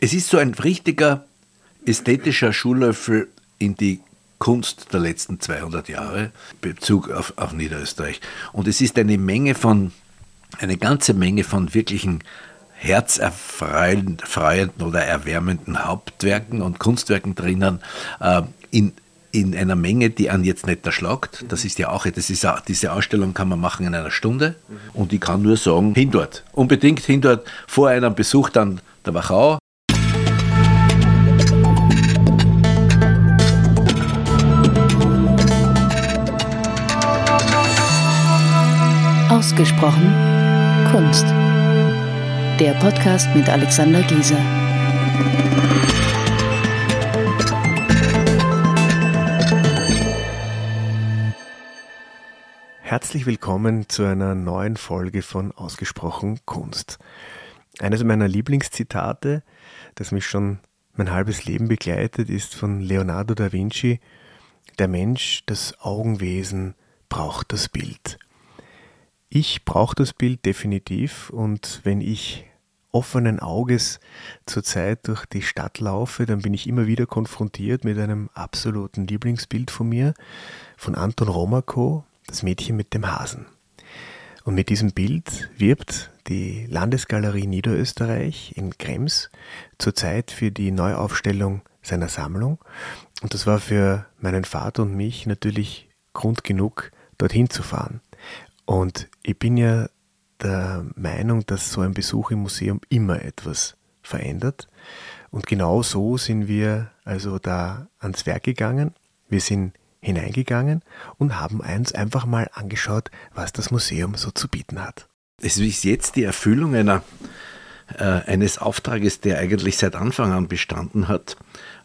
es ist so ein richtiger ästhetischer Schuhlöffel in die Kunst der letzten 200 Jahre, Bezug auf, auf Niederösterreich. Und es ist eine Menge von, eine ganze Menge von wirklichen herzerfreuenden oder erwärmenden Hauptwerken und Kunstwerken drinnen, äh, in, in einer Menge, die an jetzt nicht erschlagt. Das ist ja auch, das ist, diese Ausstellung kann man machen in einer Stunde und ich kann nur sagen, hin dort. Unbedingt hin dort vor einem Besuch dann der Wachau Ausgesprochen Kunst. Der Podcast mit Alexander Gieser. Herzlich willkommen zu einer neuen Folge von Ausgesprochen Kunst. Eines meiner Lieblingszitate, das mich schon mein halbes Leben begleitet, ist von Leonardo da Vinci. Der Mensch, das Augenwesen braucht das Bild. Ich brauche das Bild definitiv und wenn ich offenen Auges zurzeit durch die Stadt laufe, dann bin ich immer wieder konfrontiert mit einem absoluten Lieblingsbild von mir, von Anton Romako, das Mädchen mit dem Hasen. Und mit diesem Bild wirbt die Landesgalerie Niederösterreich in Krems zurzeit für die Neuaufstellung seiner Sammlung. Und das war für meinen Vater und mich natürlich Grund genug, dorthin zu fahren. Und ich bin ja der Meinung, dass so ein Besuch im Museum immer etwas verändert. Und genau so sind wir also da ans Werk gegangen. Wir sind hineingegangen und haben uns einfach mal angeschaut, was das Museum so zu bieten hat. Es ist jetzt die Erfüllung einer äh, eines Auftrages, der eigentlich seit Anfang an bestanden hat,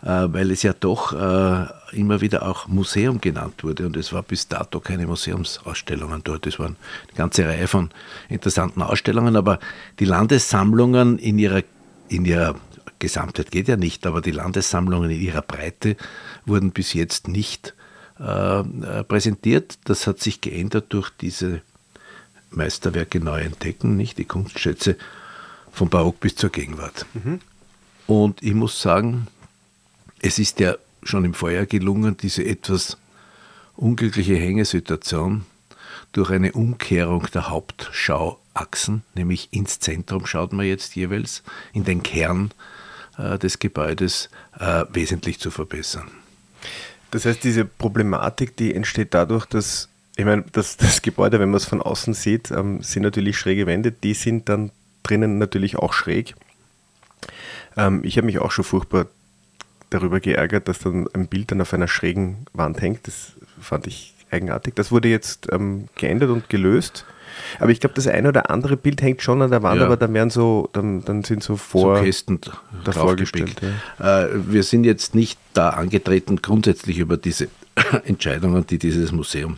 weil es ja doch äh, immer wieder auch Museum genannt wurde und es war bis dato keine Museumsausstellungen dort. Es waren eine ganze Reihe von interessanten Ausstellungen, aber die Landessammlungen in ihrer, in ihrer Gesamtheit geht ja nicht, aber die Landessammlungen in ihrer Breite wurden bis jetzt nicht äh, präsentiert. Das hat sich geändert durch diese Meisterwerke neu entdecken, nicht die Kunstschätze vom Barock bis zur Gegenwart. Mhm. Und ich muss sagen, es ist ja schon im Vorjahr gelungen, diese etwas unglückliche Hängesituation durch eine Umkehrung der Hauptschauachsen, nämlich ins Zentrum schaut man jetzt jeweils, in den Kern äh, des Gebäudes äh, wesentlich zu verbessern. Das heißt, diese Problematik, die entsteht dadurch, dass, ich meine, das, das Gebäude, wenn man es von außen sieht, ähm, sind natürlich schräge Wände, die sind dann drinnen natürlich auch schräg. Ähm, ich habe mich auch schon furchtbar darüber geärgert, dass dann ein Bild dann auf einer schrägen Wand hängt. Das fand ich eigenartig. Das wurde jetzt ähm, geändert und gelöst. Aber ich glaube, das eine oder andere Bild hängt schon an der Wand, ja. aber da werden so, dann, dann sind so vor so Kästen davor gestellt. Ja. Äh, wir sind jetzt nicht da angetreten, grundsätzlich über diese Entscheidungen, die dieses Museum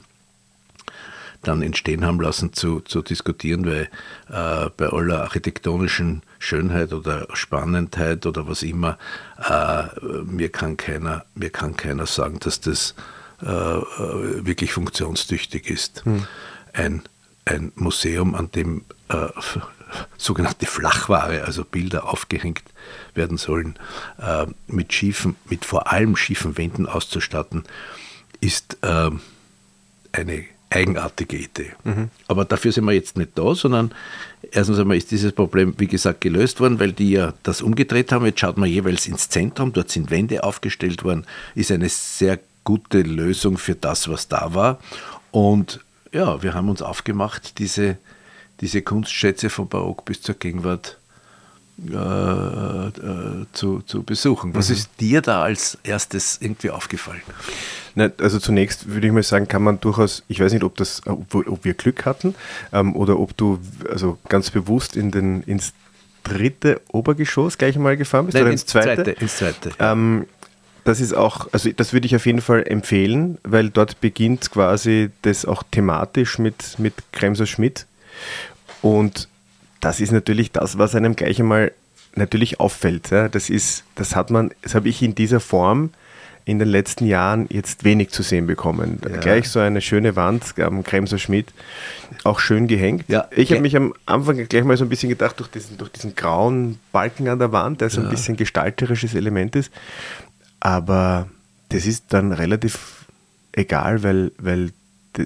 dann entstehen haben lassen, zu, zu diskutieren, weil äh, bei aller architektonischen Schönheit oder Spannendheit oder was immer, äh, mir, kann keiner, mir kann keiner sagen, dass das äh, wirklich funktionstüchtig ist. Hm. Ein, ein Museum, an dem äh, sogenannte Flachware, also Bilder aufgehängt werden sollen, äh, mit schiefen, mit vor allem schiefen Wänden auszustatten, ist äh, eine eigenartige Idee. Mhm. Aber dafür sind wir jetzt nicht da, sondern erstens einmal ist dieses Problem, wie gesagt, gelöst worden, weil die ja das umgedreht haben. Jetzt schaut man jeweils ins Zentrum, dort sind Wände aufgestellt worden, ist eine sehr gute Lösung für das, was da war. Und ja, wir haben uns aufgemacht, diese, diese Kunstschätze von Barock bis zur Gegenwart äh, äh, zu, zu besuchen. Was mhm. ist dir da als erstes irgendwie aufgefallen? Na, also zunächst würde ich mal sagen, kann man durchaus, ich weiß nicht, ob das, ob, ob wir Glück hatten ähm, oder ob du also ganz bewusst in den, ins dritte Obergeschoss gleich mal gefahren bist Nein, oder ins, ins zweite? zweite ins zweite. Ähm, das ist auch, also das würde ich auf jeden Fall empfehlen, weil dort beginnt quasi das auch thematisch mit, mit Kremser Schmidt. Und das ist natürlich das, was einem gleich einmal natürlich auffällt. Ja. Das ist, das hat man, das habe ich in dieser Form in den letzten Jahren jetzt wenig zu sehen bekommen. Ja. Gleich so eine schöne Wand am Kremser Schmidt, auch schön gehängt. Ja. Ich habe mich am Anfang gleich mal so ein bisschen gedacht, durch diesen, durch diesen grauen Balken an der Wand, der so ein bisschen gestalterisches Element ist. Aber das ist dann relativ egal, weil, weil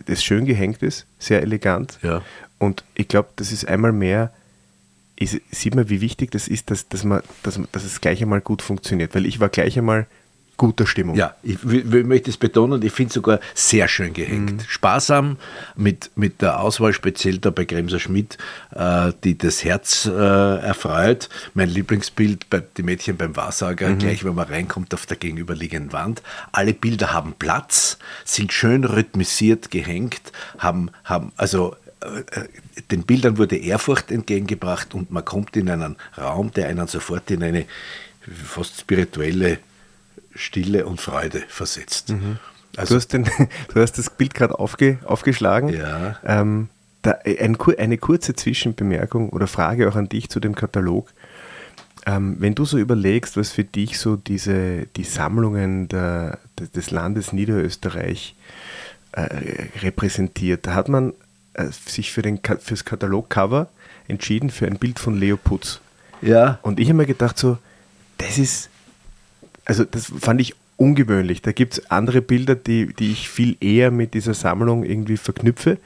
das schön gehängt ist, sehr elegant. Ja. Und ich glaube, das ist einmal mehr, ist, sieht man, wie wichtig das ist, dass, dass, man, dass, dass es gleich einmal gut funktioniert. Weil ich war gleich einmal guter Stimmung. Ja, ich, ich möchte es betonen, ich finde es sogar sehr schön gehängt. Mhm. Sparsam mit, mit der Auswahl, speziell da bei Kremser Schmidt, äh, die das Herz äh, erfreut. Mein Lieblingsbild bei die Mädchen beim Wahrsager, mhm. gleich wenn man reinkommt auf der gegenüberliegenden Wand. Alle Bilder haben Platz, sind schön rhythmisiert gehängt, haben, haben also den Bildern wurde Ehrfurcht entgegengebracht und man kommt in einen Raum, der einen sofort in eine fast spirituelle Stille und Freude versetzt. Mhm. Also, du, hast den, du hast das Bild gerade aufge, aufgeschlagen. Ja. Ähm, da, ein, eine kurze Zwischenbemerkung oder Frage auch an dich zu dem Katalog. Ähm, wenn du so überlegst, was für dich so diese, die Sammlungen der, des Landes Niederösterreich äh, repräsentiert, da hat man äh, sich für den, fürs Katalogcover entschieden für ein Bild von Leo Putz. Ja. Und ich habe mir gedacht, so, das ist also das fand ich ungewöhnlich. Da gibt es andere Bilder, die, die ich viel eher mit dieser Sammlung irgendwie verknüpfe.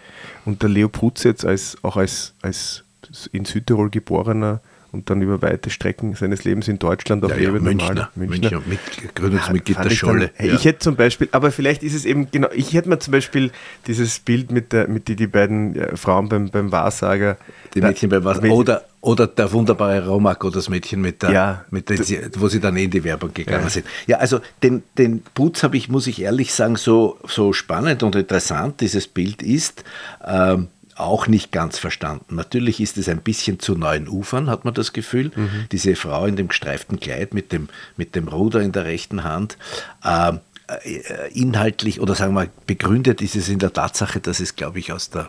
Und der Leo Prutz jetzt als, auch als, als in Südtirol geborener und dann über weite Strecken seines Lebens in Deutschland auch ja. Ja, Münchner, Münchner. Münchner mit, Gründungsmitglied der Scholle. Dann, ja. Ich hätte zum Beispiel, aber vielleicht ist es eben, genau, ich hätte mir zum Beispiel dieses Bild mit, der, mit die, die beiden Frauen beim, beim Wahrsager. Die Mädchen beim Wahrsager. Oder, oder der wunderbare Romako, das Mädchen mit der, ja, mit der, wo sie dann in die Werbung gegangen ja. sind. Ja, also den, den Putz habe ich, muss ich ehrlich sagen, so, so spannend und interessant dieses Bild ist, ähm, auch nicht ganz verstanden. Natürlich ist es ein bisschen zu neuen Ufern, hat man das Gefühl. Mhm. Diese Frau in dem gestreiften Kleid mit dem, mit dem Ruder in der rechten Hand. Ähm, äh, inhaltlich oder sagen wir begründet ist es in der Tatsache, dass es, glaube ich, aus der,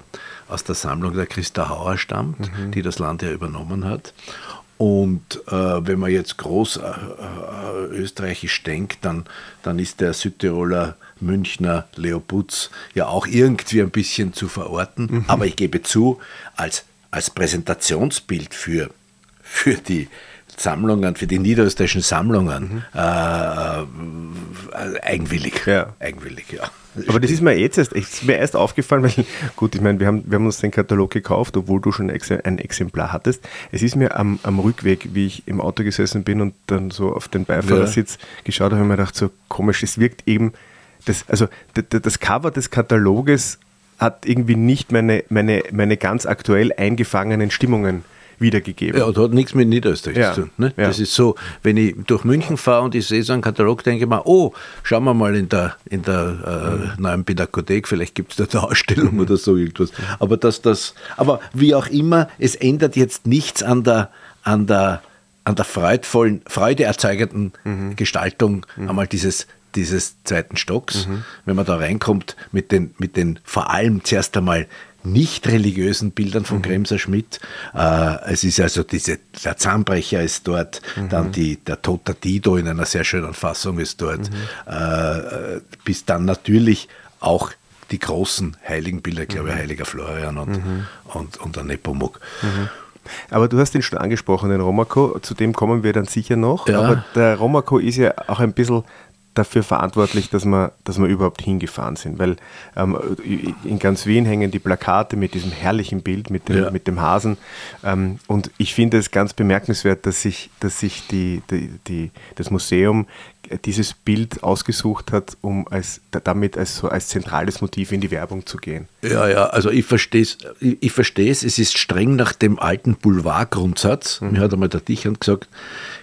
aus der Sammlung der Christa Hauer stammt, mhm. die das Land ja übernommen hat. Und äh, wenn man jetzt groß äh, äh, österreichisch denkt, dann, dann ist der Südtiroler Münchner Leo Putz ja auch irgendwie ein bisschen zu verorten. Mhm. Aber ich gebe zu, als, als Präsentationsbild für, für die Sammlungen, für die niederösterreichischen Sammlungen mhm. äh, äh eigenwillig. Ja. Eigenwillig, ja. Aber das ist mir jetzt erst, ist mir erst aufgefallen, weil, gut, ich meine, wir haben, wir haben uns den Katalog gekauft, obwohl du schon ein Exemplar hattest. Es ist mir am, am Rückweg, wie ich im Auto gesessen bin und dann so auf den Beifahrersitz ja. geschaut habe, habe ich mir gedacht, so komisch, es wirkt eben, das, also das Cover des Kataloges hat irgendwie nicht meine, meine, meine ganz aktuell eingefangenen Stimmungen wiedergegeben. Ja, und hat nichts mit Niederösterreich ja. zu tun. Ne? Ja. Das ist so, wenn ich durch München fahre und ich sehe so einen Katalog, denke ich mir, oh, schauen wir mal in der, in der äh, neuen Pinakothek, vielleicht gibt es da eine Ausstellung mhm. oder so irgendwas. Aber dass das, aber wie auch immer, es ändert jetzt nichts an der, an der, an der freudvollen, freudeerzeugenden mhm. Gestaltung mhm. einmal dieses dieses zweiten Stocks, mhm. wenn man da reinkommt mit den, mit den vor allem zuerst einmal nicht religiösen Bildern von mhm. Kremser Schmidt. Äh, es ist also diese, der Zahnbrecher ist dort, mhm. dann die, der Toter Dido in einer sehr schönen Fassung ist dort, mhm. äh, bis dann natürlich auch die großen Heiligenbilder, ich glaube mhm. Heiliger Florian und, mhm. und, und der Nepomuk. Mhm. Aber du hast ihn schon angesprochen, den Romako, zu dem kommen wir dann sicher noch. Ja. Aber der Romako ist ja auch ein bisschen dafür verantwortlich, dass wir, dass wir überhaupt hingefahren sind. Weil ähm, in ganz Wien hängen die Plakate mit diesem herrlichen Bild, mit dem, ja. mit dem Hasen. Ähm, und ich finde es ganz bemerkenswert, dass sich, dass sich die, die, die, das Museum dieses Bild ausgesucht hat, um als, damit als, so als zentrales Motiv in die Werbung zu gehen. Ja, ja, also ich verstehe es, ich, ich verstehe es, es ist streng nach dem alten Boulevardgrundsatz. Mhm. Mir hat einmal der Dichern gesagt,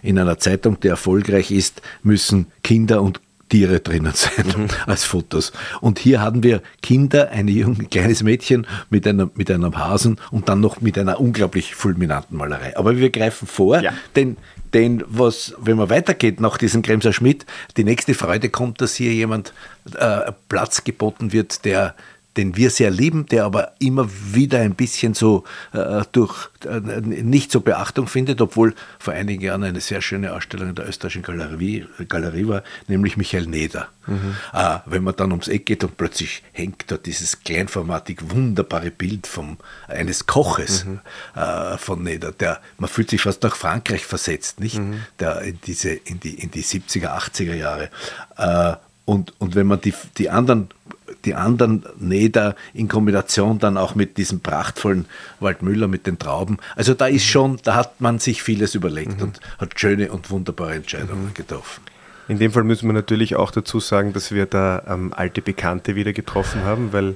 in einer Zeitung, die erfolgreich ist, müssen Kinder und Tiere drinnen sein mhm. als Fotos. Und hier haben wir Kinder, ein junge, kleines Mädchen mit, einer, mit einem Hasen und dann noch mit einer unglaublich fulminanten Malerei. Aber wir greifen vor, ja. denn, denn was, wenn man weitergeht nach diesem Kremser Schmidt, die nächste Freude kommt, dass hier jemand äh, Platz geboten wird, der den wir sehr lieben, der aber immer wieder ein bisschen so äh, durch äh, nicht so Beachtung findet, obwohl vor einigen Jahren eine sehr schöne Ausstellung in der österreichischen Galerie, Galerie war, nämlich Michael Neder. Mhm. Äh, wenn man dann ums Eck geht und plötzlich hängt da dieses kleinformatig wunderbare Bild vom, eines Koches mhm. äh, von Neder, der, man fühlt sich fast nach Frankreich versetzt, nicht? Mhm. Der in diese, in die, in die 70er, 80er Jahre. Und, und wenn man die, die anderen die anderen Neder in Kombination dann auch mit diesem prachtvollen Waldmüller mit den Trauben. Also da ist schon, da hat man sich vieles überlegt mhm. und hat schöne und wunderbare Entscheidungen mhm. getroffen. In dem Fall müssen wir natürlich auch dazu sagen, dass wir da ähm, alte Bekannte wieder getroffen haben, weil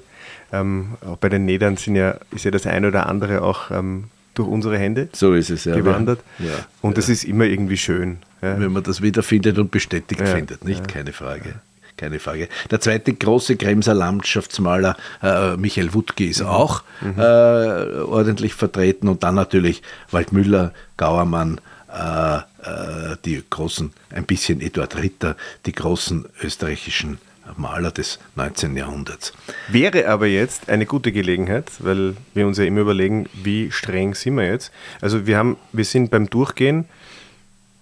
ähm, auch bei den Nedern sind ja, ist ja das eine oder andere auch ähm, durch unsere Hände so ist es, ja, gewandert. Ja, und ja. das ist immer irgendwie schön. Wenn man das wiederfindet und bestätigt findet, nicht? Keine Frage keine Frage. Der zweite große Kremser Landschaftsmaler äh, Michael Wuttke ist mhm. auch mhm. Äh, ordentlich vertreten und dann natürlich Waldmüller, Gauermann, äh, äh, die großen, ein bisschen Eduard Ritter, die großen österreichischen Maler des 19. Jahrhunderts. Wäre aber jetzt eine gute Gelegenheit, weil wir uns ja immer überlegen, wie streng sind wir jetzt. Also wir haben, wir sind beim Durchgehen,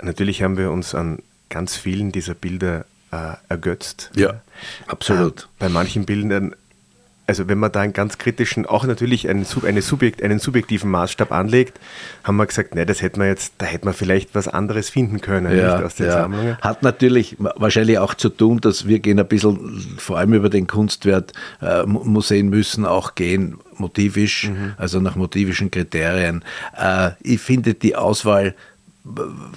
natürlich haben wir uns an ganz vielen dieser Bilder äh, ergötzt. Ja, absolut. Äh, bei manchen Bildern, also wenn man da einen ganz kritischen, auch natürlich einen, eine Subjekt, einen subjektiven Maßstab anlegt, haben wir gesagt, nee, das hätte man jetzt, da hätte man vielleicht was anderes finden können ja, aus den ja. Sammlungen. Hat natürlich wahrscheinlich auch zu tun, dass wir gehen ein bisschen, vor allem über den Kunstwert, äh, Museen müssen auch gehen, motivisch, mhm. also nach motivischen Kriterien. Äh, ich finde die Auswahl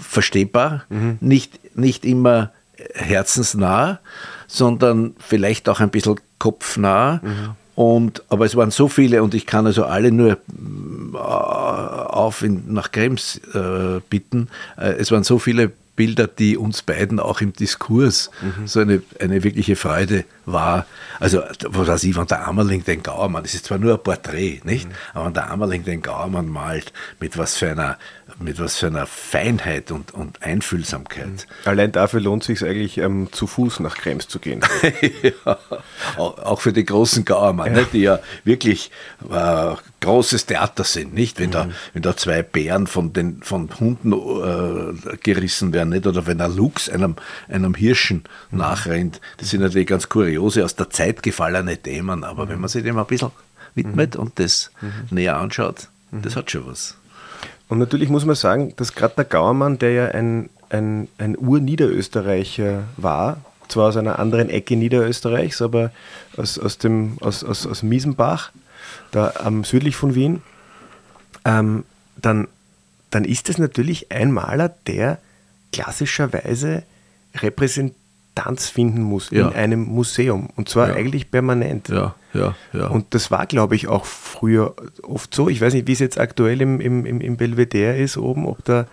verstehbar, mhm. nicht, nicht immer herzensnah, sondern vielleicht auch ein bisschen kopfnah. Mhm. Und, aber es waren so viele und ich kann also alle nur äh, auf in, nach Krems äh, bitten. Äh, es waren so viele Bilder, die uns beiden auch im Diskurs mhm. so eine, eine wirkliche Freude war. Also, was weiß ich, wenn der Ammerling den Gauermann, das ist zwar nur ein Porträt, nicht? Mhm. Aber wenn der Ammerling den Gauermann malt, mit was für einer, mit was für einer Feinheit und, und Einfühlsamkeit. Mhm. Allein dafür lohnt es sich eigentlich, ähm, zu Fuß nach Krems zu gehen. ja, auch für die großen Gauermann, ja. die ja wirklich äh, großes Theater sind, nicht? Wenn, mhm. da, wenn da zwei Bären von, den, von Hunden äh, gerissen werden, nicht? Oder wenn ein Luchs einem, einem Hirschen mhm. nachrennt. Das sind natürlich ganz kuriose, aus der Zeit gefallene Themen, aber mhm. wenn man sich dem ein bisschen widmet mhm. und das mhm. näher anschaut, das hat schon was. Und natürlich muss man sagen, dass gerade der Gauermann, der ja ein, ein, ein Ur-Niederösterreicher war, zwar aus einer anderen Ecke Niederösterreichs, aber aus, aus, dem, aus, aus, aus Miesenbach, da ähm, südlich von Wien, ähm, dann, dann ist es natürlich ein Maler, der klassischerweise Repräsentanz finden muss ja. in einem Museum und zwar ja. eigentlich permanent. Ja, ja, ja. Und das war, glaube ich, auch früher oft so. Ich weiß nicht, wie es jetzt aktuell im, im, im Belvedere ist oben, ob da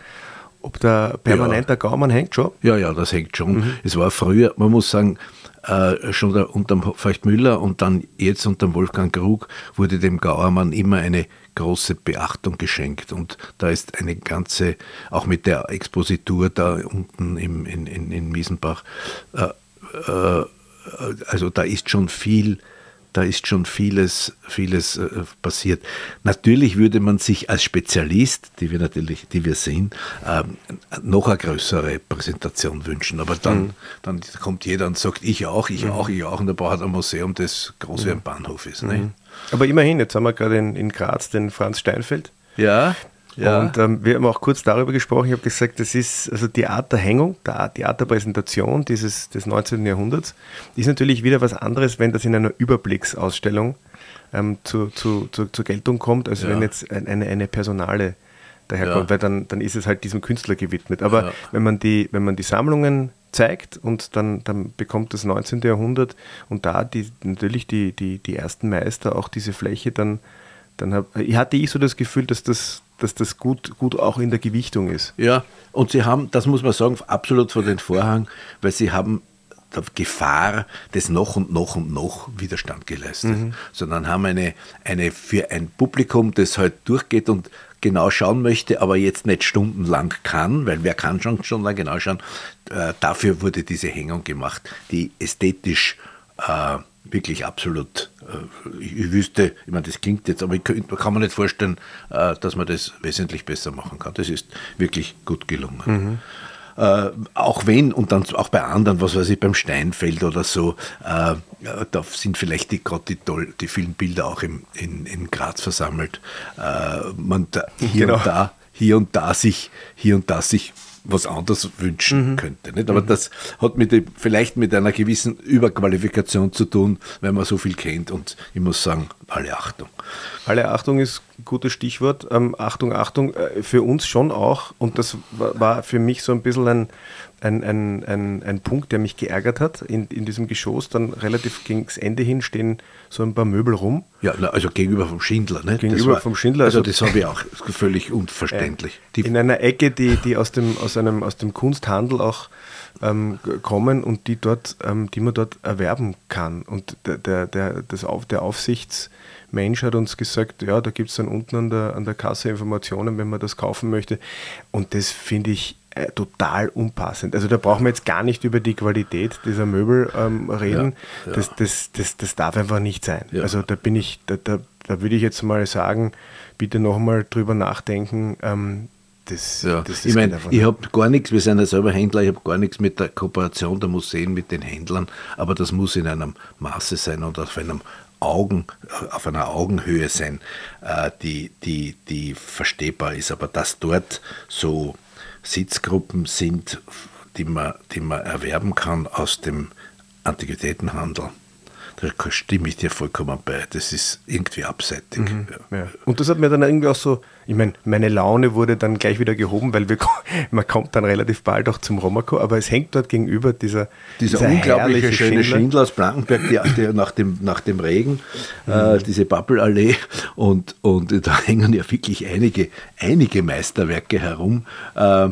ob da permanent der Gaumann hängt schon? Ja, ja, das hängt schon. Mhm. Es war früher, man muss sagen, äh, schon unter Feucht Müller und dann jetzt unter Wolfgang Krug wurde dem Gauermann immer eine große Beachtung geschenkt. Und da ist eine ganze, auch mit der Expositur da unten im, in, in, in Miesenbach, äh, äh, also da ist schon viel da ist schon vieles, vieles äh, passiert. Natürlich würde man sich als Spezialist, die wir natürlich, die wir sind, äh, noch eine größere Präsentation wünschen. Aber dann, mhm. dann kommt jeder und sagt, ich auch, ich mhm. auch, ich auch. Und da braucht ein Museum, das groß mhm. wie ein Bahnhof ist. Ne? Aber immerhin, jetzt haben wir gerade in, in Graz den Franz Steinfeld. Ja. Ja. Und ähm, wir haben auch kurz darüber gesprochen. Ich habe gesagt, das ist also die Art der Hängung, die Art der Präsentation dieses, des 19. Jahrhunderts, ist natürlich wieder was anderes, wenn das in einer Überblicksausstellung ähm, zu, zu, zu, zur Geltung kommt, als ja. wenn jetzt eine, eine Personale daherkommt, ja. weil dann, dann ist es halt diesem Künstler gewidmet. Aber ja. wenn, man die, wenn man die Sammlungen zeigt und dann, dann bekommt das 19. Jahrhundert und da die, natürlich die, die, die ersten Meister auch diese Fläche dann, dann hab, hatte ich so das Gefühl, dass das, dass das gut, gut auch in der Gewichtung ist. Ja, und sie haben, das muss man sagen, absolut vor den Vorhang, weil sie haben der Gefahr des noch und noch und noch Widerstand geleistet, mhm. sondern haben eine, eine für ein Publikum, das halt durchgeht und genau schauen möchte, aber jetzt nicht stundenlang kann, weil wer kann schon stundenlang genau schauen, äh, dafür wurde diese Hängung gemacht, die ästhetisch äh, wirklich absolut, äh, ich wüsste, ich meine, das klingt jetzt, aber ich kann, mir nicht vorstellen, äh, dass man das wesentlich besser machen kann. Das ist wirklich gut gelungen. Mhm. Äh, auch wenn, und dann auch bei anderen, was weiß ich, beim Steinfeld oder so, äh, da sind vielleicht die, gerade die, toll, die vielen Bilder auch im, in, in Graz versammelt. Äh, man da, hier genau. und da, hier und da sich, hier und da sich was anderes wünschen mhm. könnte. Nicht? Aber mhm. das hat mit vielleicht mit einer gewissen Überqualifikation zu tun, wenn man so viel kennt. Und ich muss sagen, alle Achtung. Alle Achtung ist ein gutes Stichwort. Ähm, Achtung, Achtung, äh, für uns schon auch. Und das war für mich so ein bisschen ein, ein, ein, ein, ein Punkt, der mich geärgert hat. In, in diesem Geschoss dann relativ gegen das Ende hin stehen so ein paar Möbel rum. Ja, also gegenüber vom Schindler. Ne? Gegenüber war, vom Schindler. Also, also das habe ich auch völlig unverständlich. Äh, in einer Ecke, die, die aus, dem, aus, einem, aus dem Kunsthandel auch ähm, kommen und die, dort, ähm, die man dort erwerben kann. Und der, der, der, das Auf, der Aufsichtsmensch hat uns gesagt, ja, da gibt es dann unten an der, an der Kasse Informationen, wenn man das kaufen möchte. Und das finde ich äh, total unpassend. Also da brauchen wir jetzt gar nicht über die Qualität dieser Möbel ähm, reden. Ja, ja. Das, das, das, das darf einfach nicht sein. Ja. Also da bin ich, da, da, da würde ich jetzt mal sagen, bitte nochmal drüber nachdenken. Ähm, das, ja. das, ich meine, ich habe gar nichts, wir sind ja selber Händler, ich habe gar nichts mit der Kooperation der Museen mit den Händlern, aber das muss in einem Maße sein und auf einem Augen, auf einer Augenhöhe sein, äh, die, die, die verstehbar ist. Aber dass dort so Sitzgruppen sind, die man, die man erwerben kann aus dem Antiquitätenhandel. Stimme ich dir vollkommen bei. Das ist irgendwie abseitig. Mhm, ja. Und das hat mir dann irgendwie auch so, ich meine, meine Laune wurde dann gleich wieder gehoben, weil wir, man kommt dann relativ bald auch zum Romako, aber es hängt dort gegenüber dieser, dieser, dieser unglaubliche schöne Schindler. Schindler aus Blankenberg, die, die, nach, dem, nach dem Regen, mhm. äh, diese Babbelallee und, und da hängen ja wirklich einige, einige Meisterwerke herum äh, äh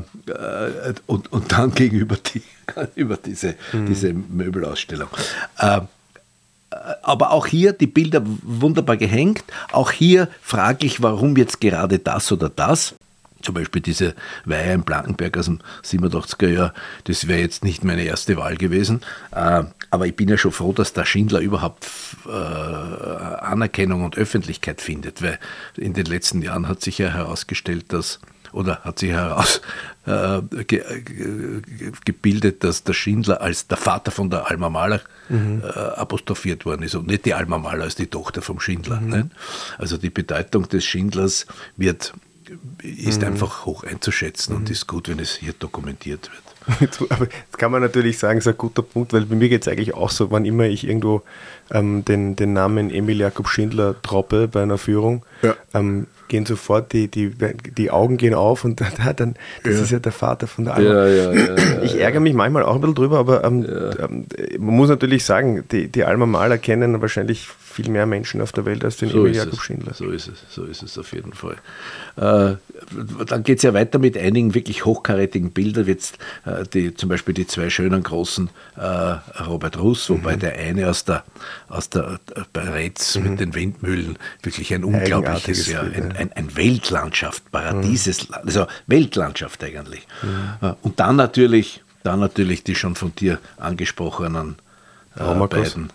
und, und dann gegenüber die, über diese, mhm. diese Möbelausstellung. Äh, aber auch hier die Bilder wunderbar gehängt. Auch hier frage ich, warum jetzt gerade das oder das. Zum Beispiel diese Weihe in Blankenberg aus dem 87er Jahr, das wäre jetzt nicht meine erste Wahl gewesen. Äh, aber ich bin ja schon froh, dass der Schindler überhaupt äh, Anerkennung und Öffentlichkeit findet, weil in den letzten Jahren hat sich ja herausgestellt, dass oder hat sich herausgebildet, äh, dass der Schindler als der Vater von der Alma Mahler mhm. äh, apostrophiert worden ist und nicht die Alma Mahler als die Tochter vom Schindler. Mhm. Also die Bedeutung des Schindlers wird, ist mhm. einfach hoch einzuschätzen und mhm. ist gut, wenn es hier dokumentiert wird. Aber jetzt kann man natürlich sagen, das ist ein guter Punkt, weil bei mir geht es eigentlich auch so, wann immer ich irgendwo ähm, den, den Namen Emil Jakob Schindler droppe bei einer Führung, ja. ähm, gehen sofort die, die, die Augen gehen auf und da, dann, das ja. ist ja der Vater von der Alma. Ja, ich ärgere mich manchmal auch ein bisschen drüber, aber ähm, ähm, man muss natürlich sagen, die, die Alma Maler kennen wahrscheinlich viel mehr Menschen auf der Welt als den so Emil Jakob Schindler. So ist es, so ist es auf jeden Fall. Äh, dann geht es ja weiter mit einigen wirklich hochkarätigen Bildern, jetzt äh, die, zum Beispiel die zwei schönen großen äh, Robert Russ, wobei mhm. der eine aus der, aus der bei Retz mhm. mit den Windmühlen wirklich ein unglaubliches, ja, ein, ein, ein, Weltlandschaft, Paradieses, mhm. also Weltlandschaft eigentlich. Mhm. Äh, und dann natürlich, dann natürlich die schon von dir angesprochenen äh, beiden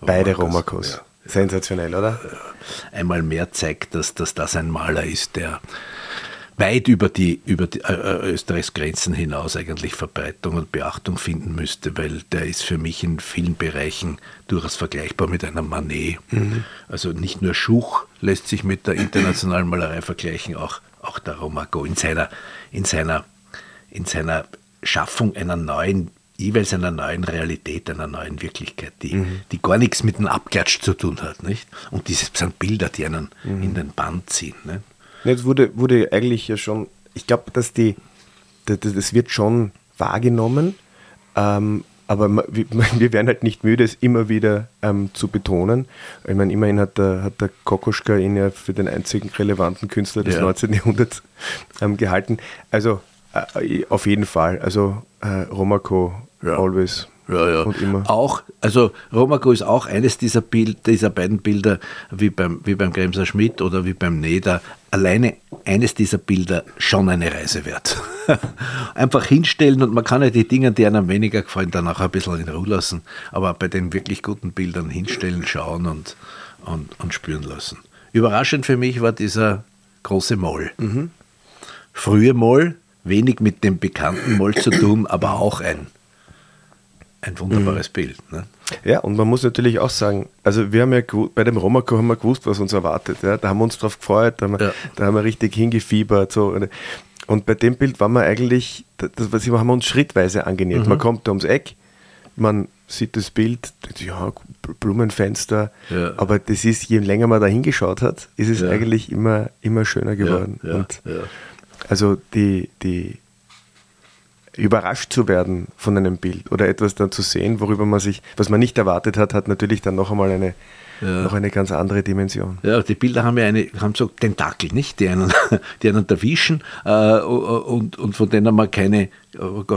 Beide Romakos. Ja. Sensationell, oder? Einmal mehr zeigt, dass, dass das ein Maler ist, der weit über die, über die äh, äh, Österreichs Grenzen hinaus eigentlich Verbreitung und Beachtung finden müsste, weil der ist für mich in vielen Bereichen durchaus vergleichbar mit einem Manet. Mhm. Also nicht nur Schuch lässt sich mit der internationalen Malerei vergleichen, auch, auch der Romago in seiner, in seiner, in seiner Schaffung einer neuen jeweils einer neuen Realität, einer neuen Wirklichkeit, die, mhm. die gar nichts mit dem Abklatsch zu tun hat. Nicht? Und diese sind Bilder, die einen mhm. in den Band ziehen. Nicht? Jetzt wurde, wurde eigentlich ja schon, ich glaube, dass die, das, das, wird schon wahrgenommen, ähm, aber wir werden halt nicht müde, es immer wieder ähm, zu betonen. Ich meine, immerhin hat der, hat der Kokoschka ihn ja für den einzigen relevanten Künstler des ja. 19. Jahrhunderts ähm, gehalten. Also äh, auf jeden Fall. Also äh, Romako ja. Always. ja, ja. Und immer. Auch, also Romago ist auch eines dieser, Bild, dieser beiden Bilder, wie beim, wie beim Gremser Schmidt oder wie beim Neder, alleine eines dieser Bilder schon eine Reise wert. Einfach hinstellen und man kann ja die Dinge, die einem weniger gefallen, dann auch ein bisschen in Ruhe lassen. Aber bei den wirklich guten Bildern hinstellen, schauen und, und, und spüren lassen. Überraschend für mich war dieser große Moll. Mhm. Frühe Moll, wenig mit dem bekannten Moll zu tun, aber auch ein, ein wunderbares mhm. Bild. Ne? Ja, und man muss natürlich auch sagen, also wir haben ja bei dem Romako haben wir gewusst, was uns erwartet. Ja? Da haben wir uns drauf gefreut, da haben wir, ja. da haben wir richtig hingefiebert. So. Und bei dem Bild waren wir eigentlich, das, das haben wir uns schrittweise angenähert. Mhm. Man kommt da ums Eck, man sieht das Bild, ja, Blumenfenster, ja. aber das ist, je länger man da hingeschaut hat, ist es ja. eigentlich immer, immer schöner geworden. Also die, die überrascht zu werden von einem Bild oder etwas dann zu sehen, worüber man sich, was man nicht erwartet hat, hat natürlich dann noch einmal eine, ja. noch eine ganz andere Dimension. Ja, die Bilder haben ja eine, haben so Tentakel, nicht? Die einen, die einen erwischen äh, und, und von denen man keine,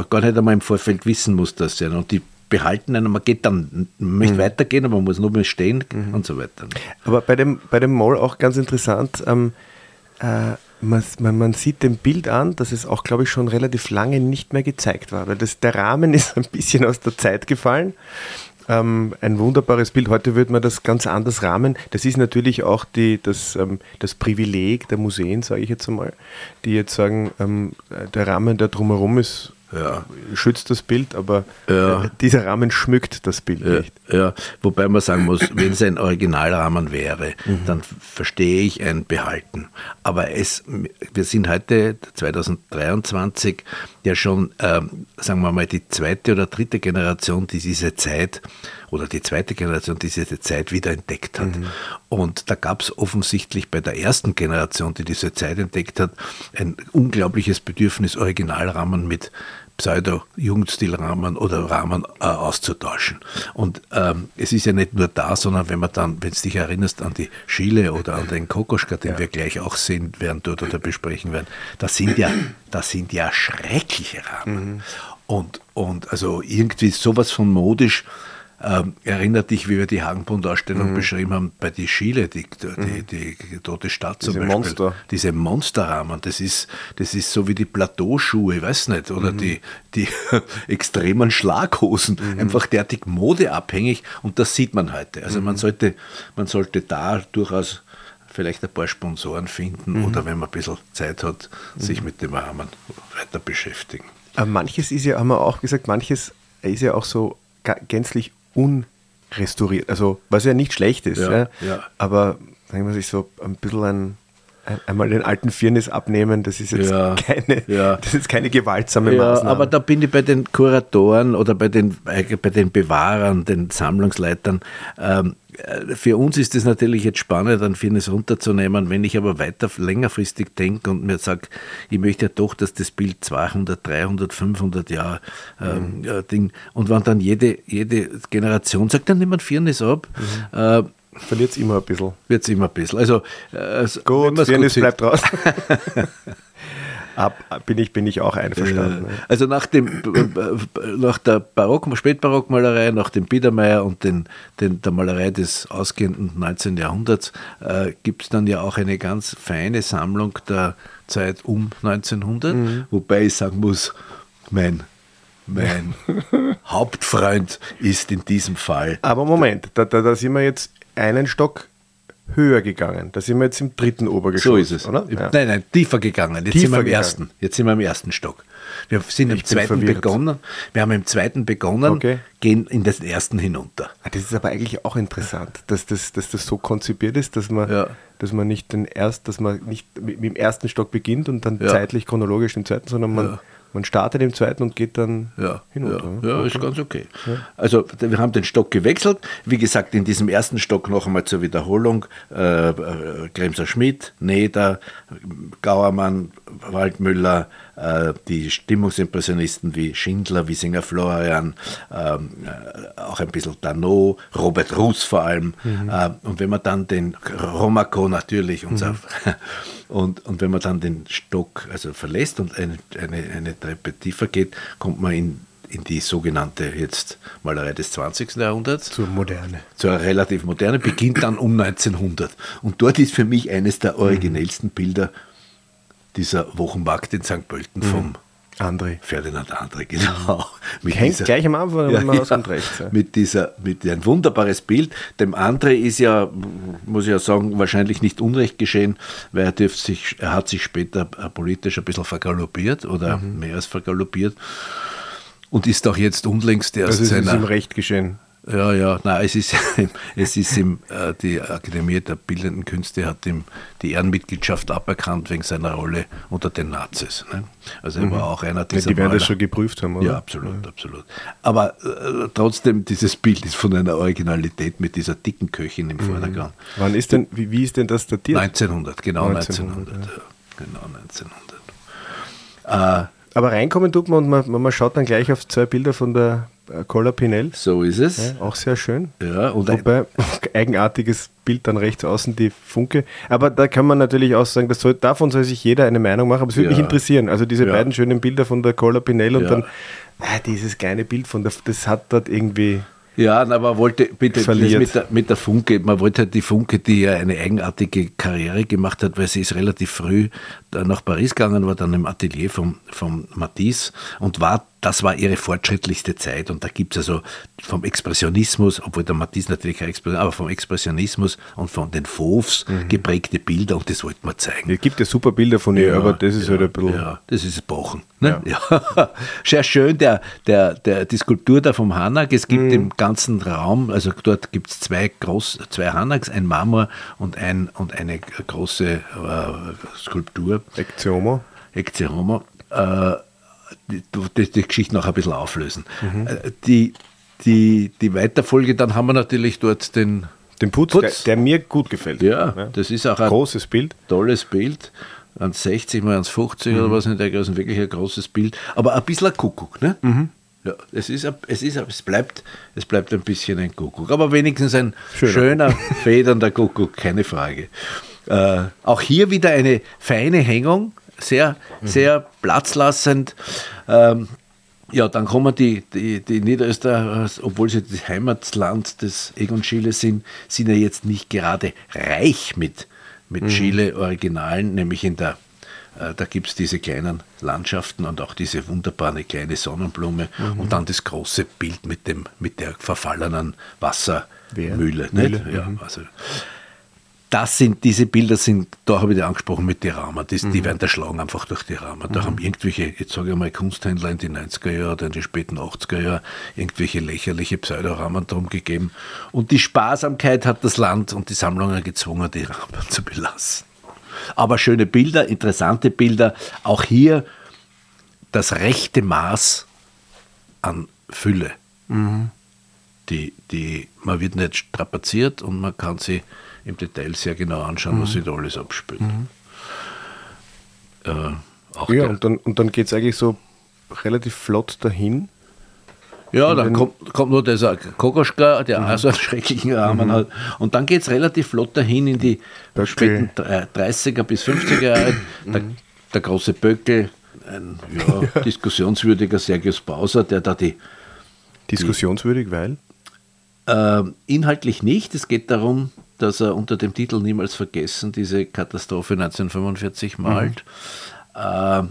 gar nicht einmal im Vorfeld wissen muss, dass sie und die behalten einen, man geht dann, man möchte mhm. weitergehen, aber man muss nur mehr stehen mhm. und so weiter. Aber bei dem, bei dem Mall auch ganz interessant, ähm, äh, man, man, man, sieht dem Bild an, dass es auch, glaube ich, schon relativ lange nicht mehr gezeigt war, weil das, der Rahmen ist ein bisschen aus der Zeit gefallen. Ähm, ein wunderbares Bild. Heute würde man das ganz anders rahmen. Das ist natürlich auch die, das, ähm, das Privileg der Museen, sage ich jetzt einmal, die jetzt sagen, ähm, der Rahmen, der drumherum ist, ja. schützt das Bild, aber ja. Äh, dieser Rahmen schmückt das Bild ja. nicht. Ja, wobei man sagen muss, wenn es ein Originalrahmen wäre, mhm. dann verstehe ich ein Behalten. Aber es, wir sind heute 2023 ja schon, ähm, sagen wir mal, die zweite oder dritte Generation, die diese Zeit oder die zweite Generation, die diese Zeit wieder entdeckt hat. Mhm. Und da gab es offensichtlich bei der ersten Generation, die diese Zeit entdeckt hat, ein unglaubliches Bedürfnis, Originalrahmen mit Pseudo-Jugendstilrahmen oder Rahmen äh, auszutauschen. Und ähm, es ist ja nicht nur da, sondern wenn man dann, wenn du dich erinnerst an die Schiele oder an den Kokoschka, den ja. wir gleich auch sehen werden dort oder besprechen werden, das sind ja, das sind ja schreckliche Rahmen. Mhm. Und, und also irgendwie sowas von modisch ähm, erinnert dich, wie wir die Hagenbund-Ausstellung mhm. beschrieben haben, bei die Schiele, die, die, mhm. die, die Tote Stadt Diese zum Beispiel. Monster. Diese Monsterrahmen, das ist, das ist so wie die Plateauschuhe, ich weiß nicht, oder mhm. die, die extremen Schlaghosen, mhm. einfach derartig modeabhängig und das sieht man heute. Also man, mhm. sollte, man sollte da durchaus vielleicht ein paar Sponsoren finden mhm. oder wenn man ein bisschen Zeit hat, sich mit dem Rahmen weiter beschäftigen. Aber manches ist ja, haben wir auch gesagt, manches ist ja auch so gänzlich unrestauriert. Also, was ja nicht schlecht ist, ja, ja. aber sagen wir sich so ein bisschen ein, einmal den alten Firnis abnehmen, das ist jetzt ja, keine, das ist keine gewaltsame Maßnahme. Aber da bin ich bei den Kuratoren oder bei den, bei den Bewahrern, den Sammlungsleitern, ähm, äh, für uns ist es natürlich jetzt spannend, ein Firnis runterzunehmen. Wenn ich aber weiter längerfristig denke und mir sage, ich möchte ja doch, dass das Bild 200, 300, 500 Jahre ähm, mhm. äh, Ding und wenn dann jede, jede Generation sagt, dann nimm ein Firnis ab. Mhm. Äh, Verliert es immer ein bisschen. Wird es immer ein bisschen. Also, äh, gut, Firnis bleibt raus. ab, bin, ich, bin ich auch einverstanden. Also nach, dem, nach der Barock, Spätbarockmalerei, nach dem Biedermeier und den, den, der Malerei des ausgehenden 19. Jahrhunderts äh, gibt es dann ja auch eine ganz feine Sammlung der Zeit um 1900, mhm. wobei ich sagen muss, mein mein Hauptfreund ist in diesem Fall. Aber Moment, da, da, da sind wir jetzt einen Stock höher gegangen. Da sind wir jetzt im dritten Obergeschoss. So ist es, oder? Ja. Nein, nein, tiefer gegangen. Jetzt tiefer sind wir im gegangen. ersten. Jetzt sind wir im ersten Stock. Wir sind ich im zweiten begonnen. Wir haben im zweiten begonnen, okay. gehen in den ersten hinunter. Ah, das ist aber eigentlich auch interessant, dass das, dass das so konzipiert ist, dass man, ja. dass man nicht den erst, dass man nicht mit, mit dem ersten Stock beginnt und dann ja. zeitlich chronologisch den zweiten, sondern man man startet im zweiten und geht dann ja, hinunter. Ja, ja ist ganz okay. Ja. Also wir haben den Stock gewechselt. Wie gesagt, in diesem ersten Stock noch einmal zur Wiederholung. Äh, äh, Kremser Schmidt, Neder, Gauermann, Waldmüller, äh, die Stimmungsimpressionisten wie Schindler, Wiesinger Florian, ähm, äh, auch ein bisschen Danot, Robert Russ vor allem. Mhm. Äh, und wenn man dann den Romaco natürlich, unser mhm. Und, und wenn man dann den Stock also verlässt und eine, eine, eine Treppe tiefer geht, kommt man in, in die sogenannte jetzt Malerei des 20. Jahrhunderts. Zur Moderne. Zur relativ Moderne, beginnt dann um 1900. Und dort ist für mich eines der originellsten Bilder dieser Wochenmarkt in St. Pölten vom André. Ferdinand André, genau. Mit Hängt dieser, gleich am Anfang, wenn man ja, ja, rechts. Ja. Mit dieser, mit ein wunderbares Bild. Dem André ist ja, muss ich ja sagen, wahrscheinlich nicht Unrecht geschehen, weil er, dürft sich, er hat sich später politisch ein bisschen vergaloppiert oder mhm. mehr als vergaloppiert und ist auch jetzt unlängst erst also seiner... ist ihm recht geschehen. Ja, ja, nein, es ist, es ist ihm, äh, die Akademie der Bildenden Künste hat ihm die Ehrenmitgliedschaft aberkannt wegen seiner Rolle unter den Nazis. Ne? Also er mhm. war auch einer dieser. Ja, die werden das schon geprüft haben, oder? Ja, absolut, ja. absolut. Aber äh, trotzdem, dieses Bild ist von einer Originalität mit dieser dicken Köchin im mhm. Vordergrund. Wann ist denn, wie, wie ist denn das datiert? 1900, genau 1900. 1900 ja. Genau 1900. Äh, aber reinkommen tut man und man, man schaut dann gleich auf zwei Bilder von der äh, Cola Pinel. So ist es. Ja, auch sehr schön. Ja, und Wobei, eigenartiges Bild dann rechts außen, die Funke. Aber da kann man natürlich auch sagen, soll, davon soll sich jeder eine Meinung machen. Aber es würde ja. mich interessieren. Also diese beiden schönen Bilder von der Cola Pinel und dann ah, dieses kleine Bild von der, das hat dort irgendwie ja, aber wollte bitte mit der, mit der Funke, man wollte halt die Funke, die ja eine eigenartige Karriere gemacht hat, weil sie ist relativ früh nach Paris gegangen, war dann im Atelier von, von Matisse und war das war ihre fortschrittlichste Zeit. Und da gibt es also vom Expressionismus, obwohl der Matisse natürlich kein Expressionismus, aber vom Expressionismus und von den Fauves mhm. geprägte Bilder und das wollten wir zeigen. Es gibt ja super Bilder von ihr, ja, aber das ist ja, halt ein bisschen. Ja, das ist Bochen. Ne? Ja. ja. Sehr schön, der, der, der, die Skulptur da vom Hanak. Es gibt mhm. im ganzen Raum, also dort gibt es zwei, zwei Hanaks, ein Marmor und, ein, und eine große äh, Skulptur. Ecce Homo. Ecce Homo. Äh, die, die Geschichte noch ein bisschen auflösen. Mhm. Die, die, die Weiterfolge, dann haben wir natürlich dort den, den Putz, Putz. Der, der, mir gut gefällt. Ja, ja, das ist auch ein großes Bild. Tolles Bild. 1,60 mal 1,50 mhm. oder was in der Größe, wirklich ein großes Bild. Aber ein bisschen ein Kuckuck, ne? Mhm. Ja, es, ist, es, ist, es, bleibt, es bleibt ein bisschen ein Kuckuck, aber wenigstens ein schöner, schöner federnder Kuckuck, keine Frage. Äh, auch hier wieder eine feine Hängung, sehr, mhm. sehr platzlassend. Ähm, ja, dann kommen die, die, die Niederösterreicher, obwohl sie das Heimatland des Egon Schiele sind, sind ja jetzt nicht gerade reich mit, mit mhm. Chile-Originalen, nämlich in der, äh, da gibt es diese kleinen Landschaften und auch diese wunderbare kleine Sonnenblume mhm. und dann das große Bild mit, dem, mit der verfallenen Wassermühle. Mühle, ja, mhm. also, das sind, diese Bilder sind, da habe ich die angesprochen mit den Rahmen, die, mhm. die werden erschlagen einfach durch die Rahmen. Da mhm. haben irgendwelche, jetzt sage ich mal, Kunsthändler in den 90er Jahren oder in den späten 80er Jahren irgendwelche lächerliche Pseudorahmen drum gegeben. Und die Sparsamkeit hat das Land und die Sammlungen gezwungen, die Rahmen zu belassen. Aber schöne Bilder, interessante Bilder, auch hier das rechte Maß an Fülle. Mhm. Die, die, man wird nicht strapaziert und man kann sie im Detail sehr genau anschauen, mhm. was sich da alles abspielt. Mhm. Äh, ja, und dann, und dann geht es eigentlich so relativ flott dahin. Ja, dann kommt, kommt nur dieser Kokoschka, der mhm. auch so einen schrecklichen Rahmen mhm. hat. Und dann geht es relativ flott dahin in die Böckel. späten 30er bis 50er Jahre. Der, mhm. der große Böckel, ein ja, diskussionswürdiger Sergius Bauser, der da die. Diskussionswürdig, weil? Äh, inhaltlich nicht. Es geht darum, dass er unter dem Titel Niemals vergessen diese Katastrophe 1945 malt. Mhm. Äh,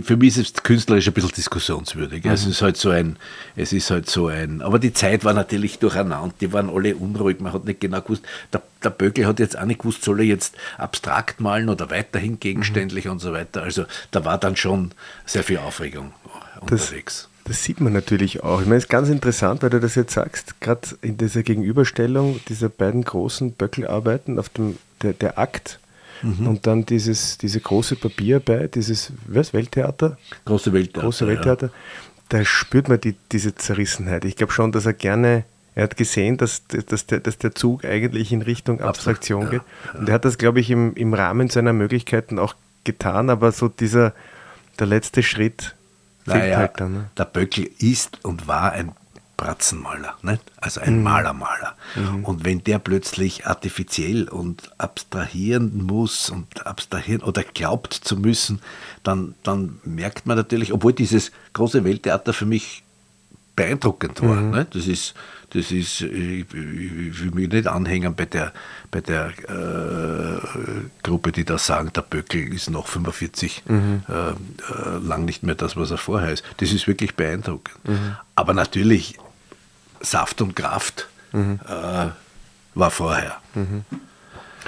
für mich ist es künstlerisch ein bisschen diskussionswürdig. Mhm. Es ist halt so ein, es ist halt so ein, aber die Zeit war natürlich durcheinander, die waren alle unruhig, man hat nicht genau gewusst, der, der Böckel hat jetzt auch nicht gewusst, soll er jetzt abstrakt malen oder weiterhin gegenständlich mhm. und so weiter. Also da war dann schon sehr viel Aufregung unterwegs. Das sieht man natürlich auch. Ich meine, es ist ganz interessant, weil du das jetzt sagst, gerade in dieser Gegenüberstellung dieser beiden großen Böckelarbeiten auf dem der, der Akt mhm. und dann dieses, diese große Papierarbeit, dieses was, Welttheater? Große Welttheater. Große Welttheater. Ja. Da spürt man die, diese Zerrissenheit. Ich glaube schon, dass er gerne, er hat gesehen, dass, dass, der, dass der Zug eigentlich in Richtung Abstraktion geht. Ja, ja. Und er hat das, glaube ich, im, im Rahmen seiner Möglichkeiten auch getan, aber so dieser, der letzte Schritt naja, halt dann, ne? der Böckel ist und war ein Spratzenmaler, nicht? also ein mhm. Malermaler. Mhm. Und wenn der plötzlich artifiziell und abstrahieren muss und abstrahieren oder glaubt zu müssen, dann, dann merkt man natürlich, obwohl dieses große Welttheater für mich beeindruckend war. Mhm. Ne? Das ist, das ist, ich, ich, will mich nicht anhängen bei der, bei der äh, Gruppe, die da sagen, der Böckel ist noch 45 mhm. äh, äh, lang nicht mehr das, was er vorher ist. Das ist wirklich beeindruckend. Mhm. Aber natürlich, Saft und Kraft mhm. äh, war vorher. Mhm.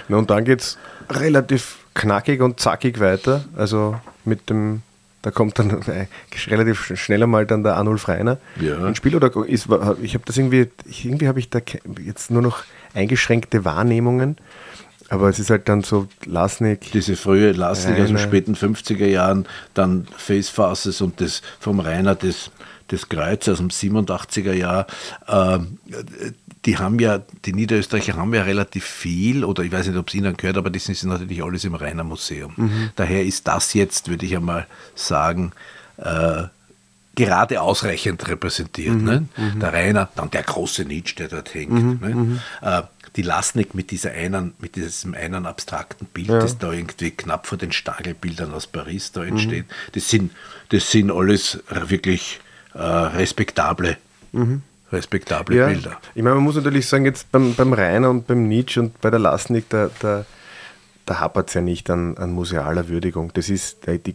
Na und dann geht es relativ knackig und zackig weiter. Also mit dem da kommt dann äh, relativ schnell einmal dann der Arnulf Reiner ja. ins Spiel. Oder ist, ich habe das irgendwie, irgendwie habe ich da jetzt nur noch eingeschränkte Wahrnehmungen. Aber es ist halt dann so Lasnik. Diese frühe Lasnik aus den späten 50er Jahren, dann Face Faces und das vom Rainer das, das Kreuz aus dem 87er Jahr. Äh, die haben ja, die Niederösterreicher haben ja relativ viel, oder ich weiß nicht, ob es Ihnen gehört, aber das ist natürlich alles im Rainer Museum. Mhm. Daher ist das jetzt, würde ich einmal sagen, äh, gerade ausreichend repräsentiert. Mhm. Ne? Mhm. Der Rainer, dann der große Nietzsche, der dort hängt. Mhm. Ne? Mhm. Äh, die Lasnik mit, dieser einen, mit diesem einen abstrakten Bild, ja. das da irgendwie knapp vor den Stagelbildern aus Paris da entsteht, mhm. das, sind, das sind alles wirklich äh, respektable mhm respektable ja. Bilder. Ich meine, man muss natürlich sagen, jetzt beim, beim Rainer und beim Nietzsche und bei der Lasnik, da, da, da hapert es ja nicht an, an musealer Würdigung. Das ist die, die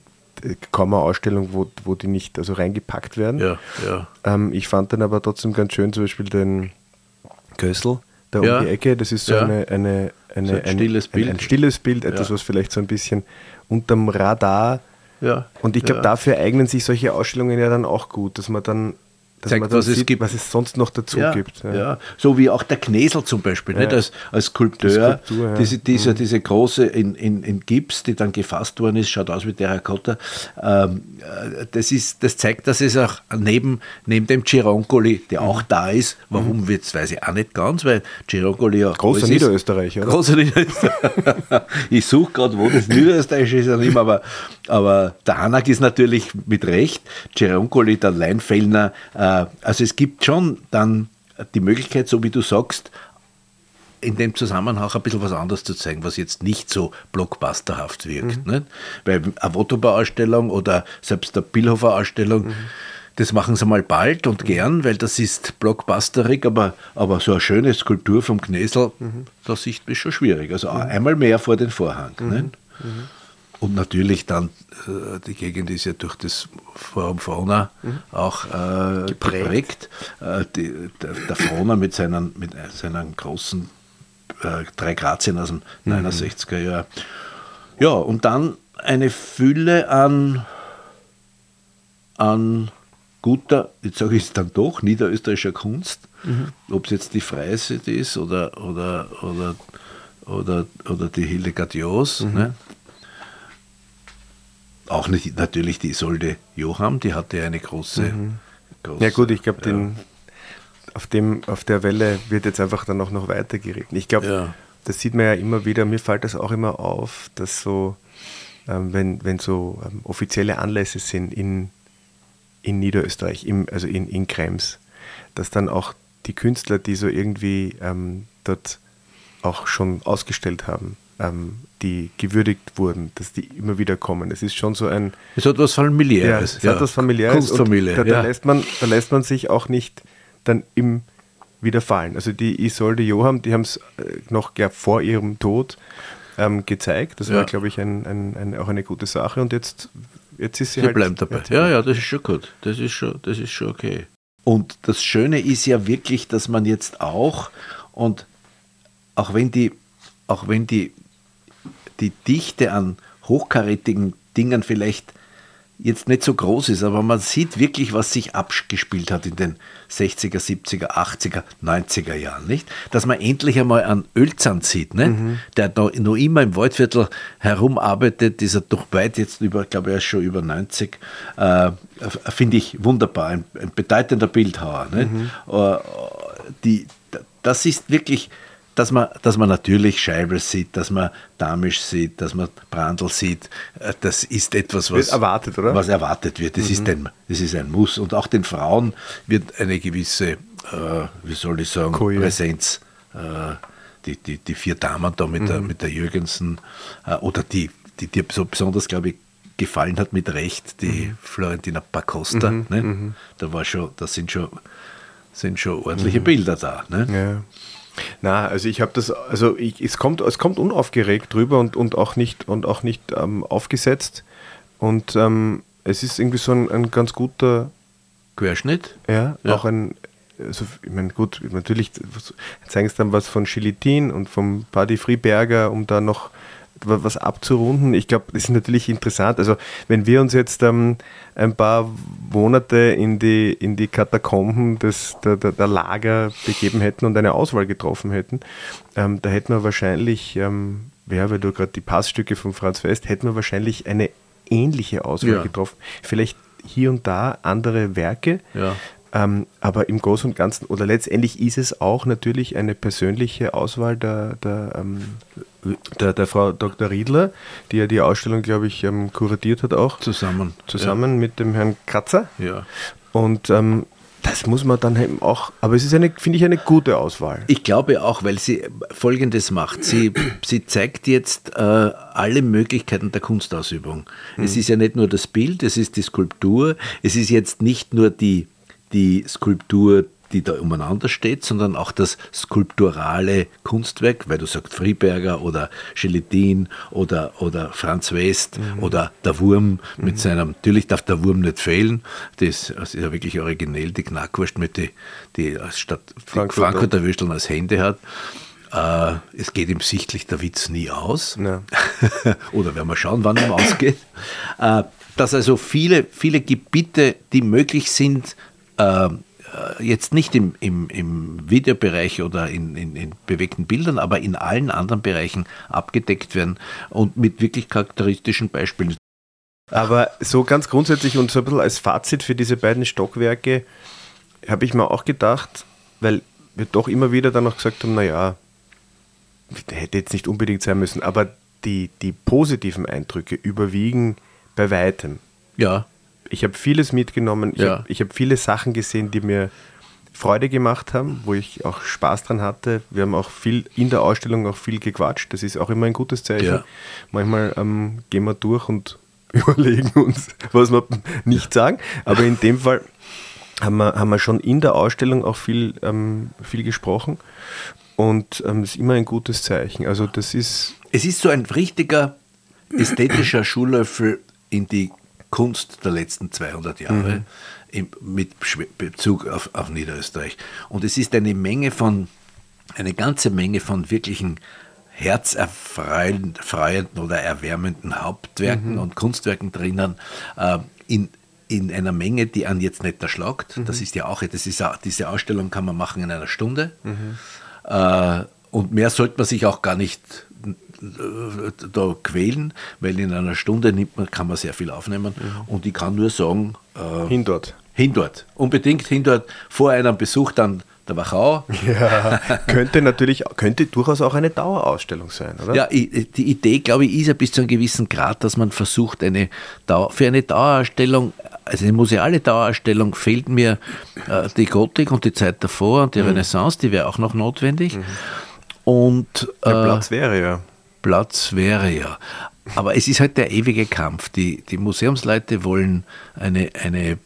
kaum eine Ausstellung, wo, wo die nicht also reingepackt werden. Ja, ja. Ähm, ich fand dann aber trotzdem ganz schön, zum Beispiel den Kössel, da ja. um die Ecke. Das ist so ja. eine, eine, eine, so ein, ein, stilles Bild. Ein, ein stilles Bild, etwas, was vielleicht so ein bisschen unterm Radar. Ja. Und ich glaube, dafür eignen sich solche Ausstellungen ja dann auch gut, dass man dann dass zeigt, was, sieht, es gibt. was es sonst noch dazu ja, gibt. Ja. ja. so wie auch der Knesel zum Beispiel, ja. nicht? Als, als Skulpteur, Skulptur, diese, diese, mhm. diese große in, in, in Gips, die dann gefasst worden ist, schaut aus wie Terrakotta. Ähm, äh, das, ist, das zeigt, dass es auch neben, neben dem Gironcoli, der mhm. auch da ist, warum mhm. wird weiß ich auch nicht ganz, weil Gironcoli ja großer Niederösterreicher. Großer Niederösterreicher. ich suche gerade, wo das Niederösterreich ist, aber, aber der Hanak ist natürlich mit Recht, Gironcoli, der Leinfellner, äh, also es gibt schon dann die Möglichkeit, so wie du sagst, in dem Zusammenhang ein bisschen was anderes zu zeigen, was jetzt nicht so blockbusterhaft wirkt. Mhm. Nicht? Weil eine Wotobar-Ausstellung oder selbst eine Billhofer-Ausstellung, mhm. das machen sie mal bald und mhm. gern, weil das ist blockbusterig, aber, aber so eine schöne Skulptur vom Knesel, mhm. das ist schon schwierig. Also mhm. einmal mehr vor den Vorhang. Mhm. Und natürlich dann, äh, die Gegend ist ja durch das Forum Fauna mhm. auch äh, geprägt. Äh, die, der, der Fauna mit seinen, mit seinen großen äh, drei Grazien aus dem mhm. 69er Jahr. Ja, und dann eine Fülle an, an guter, jetzt sage ich es dann doch, niederösterreichischer Kunst. Mhm. Ob es jetzt die Freisit ist oder, oder, oder, oder, oder die Hildegard Joos. Mhm. Ne? Auch nicht, natürlich die Isolde Johann, die hatte eine große. Mhm. große ja, gut, ich glaube, ja. auf, auf der Welle wird jetzt einfach dann auch noch weiter geritten. Ich glaube, ja. das sieht man ja immer wieder. Mir fällt das auch immer auf, dass so, ähm, wenn, wenn so ähm, offizielle Anlässe sind in, in Niederösterreich, im, also in, in Krems, dass dann auch die Künstler, die so irgendwie ähm, dort auch schon ausgestellt haben, ähm, die gewürdigt wurden, dass die immer wieder kommen. Es ist schon so ein. Es hat was Familiäres. Ja, es ja. hat was Familiäres. Kunstfamilie. Da, da, ja. lässt man, da lässt man sich auch nicht dann im wieder fallen. Also die Isolde Johann, die haben es äh, noch ja, vor ihrem Tod ähm, gezeigt. Das ja. war, glaube ich, ein, ein, ein, auch eine gute Sache. Und jetzt, jetzt ist sie, sie halt. bleibt dabei. Ja, ja, das ist schon gut. Das ist schon, das ist schon okay. Und das Schöne ist ja wirklich, dass man jetzt auch, und auch wenn die, auch wenn die die Dichte an hochkarätigen Dingen vielleicht jetzt nicht so groß ist, aber man sieht wirklich, was sich abgespielt hat in den 60er, 70er, 80er, 90er Jahren, nicht? Dass man endlich einmal einen Ölzahn sieht, nicht? Mhm. der noch, noch, immer im Waldviertel herumarbeitet, dieser doch weit jetzt über, ich glaube, er ist schon über 90, äh, finde ich wunderbar, ein, ein bedeutender Bildhauer. Nicht? Mhm. Äh, die, das ist wirklich dass man, dass man natürlich Scheibel sieht, dass man Damisch sieht, dass man Brandl sieht, äh, das ist etwas, was erwartet, oder? Was erwartet wird. Das, mhm. ist ein, das ist ein Muss. Und auch den Frauen wird eine gewisse, äh, wie soll ich sagen, Koje. Präsenz. Äh, die, die, die vier Damen da mit, mhm. der, mit der Jürgensen äh, oder die, die dir so besonders, glaube ich, gefallen hat mit Recht, die mhm. Florentina Pacosta. Mhm. Ne? Mhm. Da war schon, da sind schon, sind schon ordentliche mhm. Bilder da. Ne? Ja. Na, also ich habe das, also ich, es kommt, es kommt unaufgeregt drüber und, und auch nicht und auch nicht ähm, aufgesetzt. Und ähm, es ist irgendwie so ein, ein ganz guter Querschnitt. Ja, ja. auch ein, also ich meine, gut, natürlich zeigen es dann was von Schilitin und vom Paddy Friberger, um da noch was abzurunden. Ich glaube, das ist natürlich interessant. Also wenn wir uns jetzt ähm, ein paar Monate in die, in die Katakomben des, der, der, der Lager begeben hätten und eine Auswahl getroffen hätten, ähm, da hätten wir wahrscheinlich, ähm, ja, weil du gerade die Passstücke von Franz Fest, hätten wir wahrscheinlich eine ähnliche Auswahl ja. getroffen. Vielleicht hier und da andere Werke, ja. Ähm, aber im Großen und Ganzen, oder letztendlich ist es auch natürlich eine persönliche Auswahl der, der, ähm, der, der, Frau Dr. Riedler, die ja die Ausstellung, glaube ich, ähm, kuratiert hat auch. Zusammen. Zusammen ja. mit dem Herrn Kratzer. Ja. Und ähm, das muss man dann eben auch, aber es ist eine, finde ich, eine gute Auswahl. Ich glaube auch, weil sie Folgendes macht. Sie, sie zeigt jetzt äh, alle Möglichkeiten der Kunstausübung. Mhm. Es ist ja nicht nur das Bild, es ist die Skulptur, es ist jetzt nicht nur die die Skulptur, die da umeinander steht, sondern auch das skulpturale Kunstwerk, weil du sagst Friberger oder Gelatin oder, oder Franz West mhm. oder der Wurm mhm. mit seinem, natürlich darf der Wurm nicht fehlen, das, ist ja wirklich originell, die Knackwurst mit die, die statt Frankfurter, Frankfurter Würsteln als Hände hat. Äh, es geht ihm sichtlich der Witz nie aus. Ja. Oder werden wir schauen, wann er ausgeht. Äh, dass also viele, viele Gebiete, die möglich sind, äh, jetzt nicht im, im, im Videobereich oder in, in, in, bewegten Bildern, aber in allen anderen Bereichen abgedeckt werden und mit wirklich charakteristischen Beispielen. Aber so ganz grundsätzlich und so ein bisschen als Fazit für diese beiden Stockwerke habe ich mir auch gedacht, weil wir doch immer wieder dann noch gesagt haben, naja, hätte jetzt nicht unbedingt sein müssen, aber die, die positiven Eindrücke überwiegen bei weitem. Ja ich habe vieles mitgenommen. Ich ja. habe hab viele Sachen gesehen, die mir Freude gemacht haben, wo ich auch Spaß dran hatte. Wir haben auch viel in der Ausstellung auch viel gequatscht. Das ist auch immer ein gutes Zeichen. Ja. Manchmal ähm, gehen wir durch und überlegen uns, was wir nicht sagen. Aber in dem Fall haben wir, haben wir schon in der Ausstellung auch viel, ähm, viel gesprochen. Und ähm, das ist immer ein gutes Zeichen. Also das ist. Es ist so ein richtiger ästhetischer Schuhlöffel in die Kunst der letzten 200 Jahre mhm. mit Bezug auf, auf Niederösterreich. Und es ist eine Menge von, eine ganze Menge von wirklichen herzerfreuenden oder erwärmenden Hauptwerken mhm. und Kunstwerken drinnen, äh, in, in einer Menge, die einen jetzt nicht erschlagt. Mhm. Das ist ja auch, das ist, diese Ausstellung kann man machen in einer Stunde. Mhm. Äh, und mehr sollte man sich auch gar nicht da quälen, weil in einer Stunde nimmt man, kann man sehr viel aufnehmen. Mhm. Und ich kann nur sagen, äh, hin dort. Hin dort. Unbedingt hin dort. Vor einem Besuch dann der Wachau. Ja, könnte natürlich, könnte durchaus auch eine Dauerausstellung sein, oder? Ja, die Idee, glaube ich, ist ja bis zu einem gewissen Grad, dass man versucht, eine Dauer, für eine Dauerausstellung, also eine museale Dauerausstellung, fehlt mir äh, die Gotik und die Zeit davor und die mhm. Renaissance, die wäre auch noch notwendig. Mhm. Und, äh, der Platz wäre ja. Platz wäre ja. Aber es ist halt der ewige Kampf. Die, die Museumsleute wollen eine, eine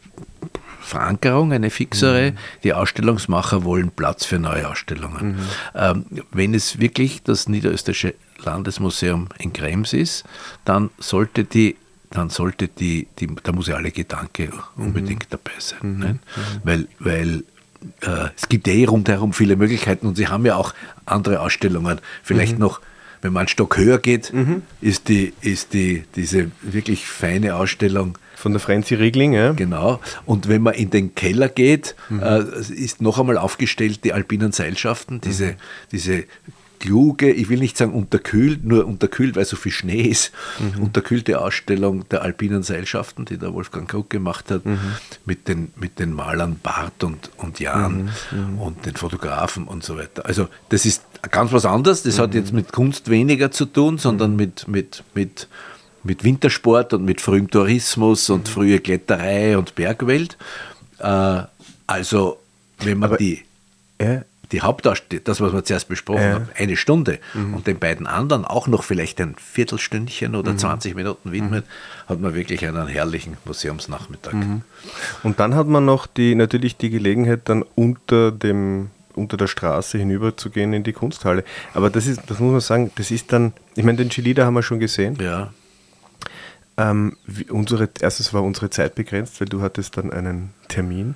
Verankerung, eine fixere. Mhm. Die Ausstellungsmacher wollen Platz für neue Ausstellungen. Mhm. Ähm, wenn es wirklich das Niederösterreichische Landesmuseum in Krems ist, dann sollte die dann sollte die, die, der museale Gedanke unbedingt mhm. dabei sein. Ne? Weil, weil äh, es gibt eh rundherum viele Möglichkeiten und sie haben ja auch andere Ausstellungen. Vielleicht mhm. noch wenn man einen Stock höher geht, mhm. ist, die, ist die, diese wirklich feine Ausstellung. Von der Franzi Riegling, ja. Genau. Und wenn man in den Keller geht, mhm. äh, ist noch einmal aufgestellt die alpinen Seilschaften, diese, mhm. diese kluge, ich will nicht sagen unterkühlt, nur unterkühlt, weil so viel Schnee ist, mhm. unterkühlte Ausstellung der alpinen Seilschaften, die der Wolfgang Krug gemacht hat, mhm. mit, den, mit den Malern Bart und, und Jan mhm. mhm. und den Fotografen und so weiter. Also das ist ganz was anderes, das hat mhm. jetzt mit Kunst weniger zu tun, sondern mhm. mit, mit, mit, mit Wintersport und mit frühem Tourismus und frühe Kletterei und Bergwelt. Äh, also wenn man Aber, die... Ja die Hauptdarstellung, das, was wir zuerst besprochen ja. haben, eine Stunde mhm. und den beiden anderen auch noch vielleicht ein Viertelstündchen oder mhm. 20 Minuten widmet, mhm. hat man wirklich einen herrlichen Museumsnachmittag. Mhm. Und dann hat man noch die, natürlich die Gelegenheit, dann unter dem unter der Straße hinüber zu gehen in die Kunsthalle. Aber das ist, das muss man sagen, das ist dann, ich meine, den Chilida haben wir schon gesehen. Ja. Ähm, unsere, erstens war unsere Zeit begrenzt, weil du hattest dann einen Termin.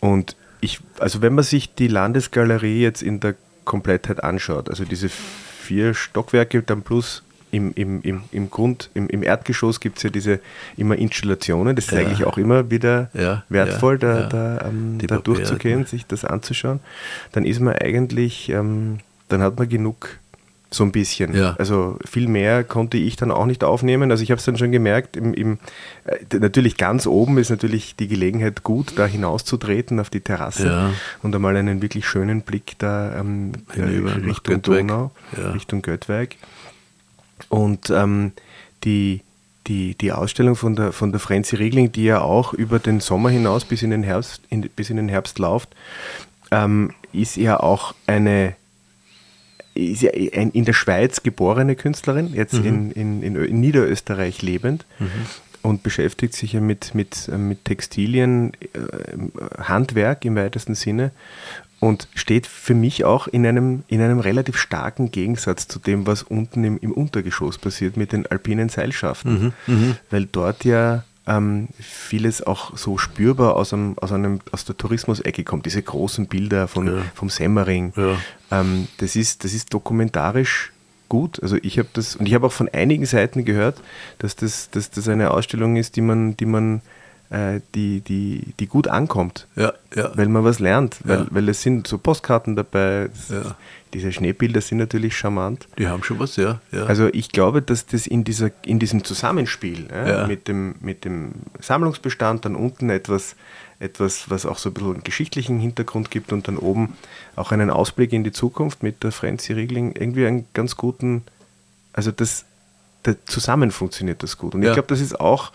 Und ich, also wenn man sich die Landesgalerie jetzt in der Komplettheit anschaut, also diese vier Stockwerke dann plus im, im, im, im Grund, im, im Erdgeschoss gibt es ja diese immer Installationen, das ist ja. eigentlich auch immer wieder ja, wertvoll, ja, da, da, ähm, da durchzugehen, sich das anzuschauen. Dann ist man eigentlich, ähm, dann hat man genug so ein bisschen. Ja. Also viel mehr konnte ich dann auch nicht aufnehmen. Also ich habe es dann schon gemerkt, im, im, äh, natürlich ganz oben ist natürlich die Gelegenheit gut, da hinauszutreten auf die Terrasse ja. und einmal einen wirklich schönen Blick da ähm, Hinüber, Richtung Donau, ja. Richtung Göttweig. Und ähm, die, die, die Ausstellung von der, von der Frenzy Riegling, die ja auch über den Sommer hinaus bis in den Herbst, in, bis in den Herbst läuft, ähm, ist ja auch eine ist ja in der Schweiz geborene Künstlerin, jetzt mhm. in, in, in, Niederösterreich lebend mhm. und beschäftigt sich ja mit, mit, mit Textilien, äh, Handwerk im weitesten Sinne und steht für mich auch in einem, in einem relativ starken Gegensatz zu dem, was unten im, im Untergeschoss passiert mit den alpinen Seilschaften, mhm. mhm. weil dort ja ähm, vieles auch so spürbar aus, einem, aus, einem, aus der Tourismusecke kommt. Diese großen Bilder von, ja. vom Semmering. Ja. Ähm, das, ist, das ist dokumentarisch gut. Also ich habe das, und ich habe auch von einigen Seiten gehört, dass das, dass das eine Ausstellung ist, die man, die man die, die, die gut ankommt. Ja, ja. Weil man was lernt. Weil, ja. weil es sind so Postkarten dabei. Ja. Diese Schneebilder sind natürlich charmant. Die haben schon was, ja. Also ich glaube, dass das in, dieser, in diesem Zusammenspiel mit, dem, mit dem Sammlungsbestand dann unten etwas, etwas, was auch so ein bisschen einen geschichtlichen Hintergrund gibt und dann oben auch einen Ausblick in die Zukunft mit der Frenzy Riegling irgendwie einen ganz guten, also das, das zusammen funktioniert das gut. Und ich glaube, das ist auch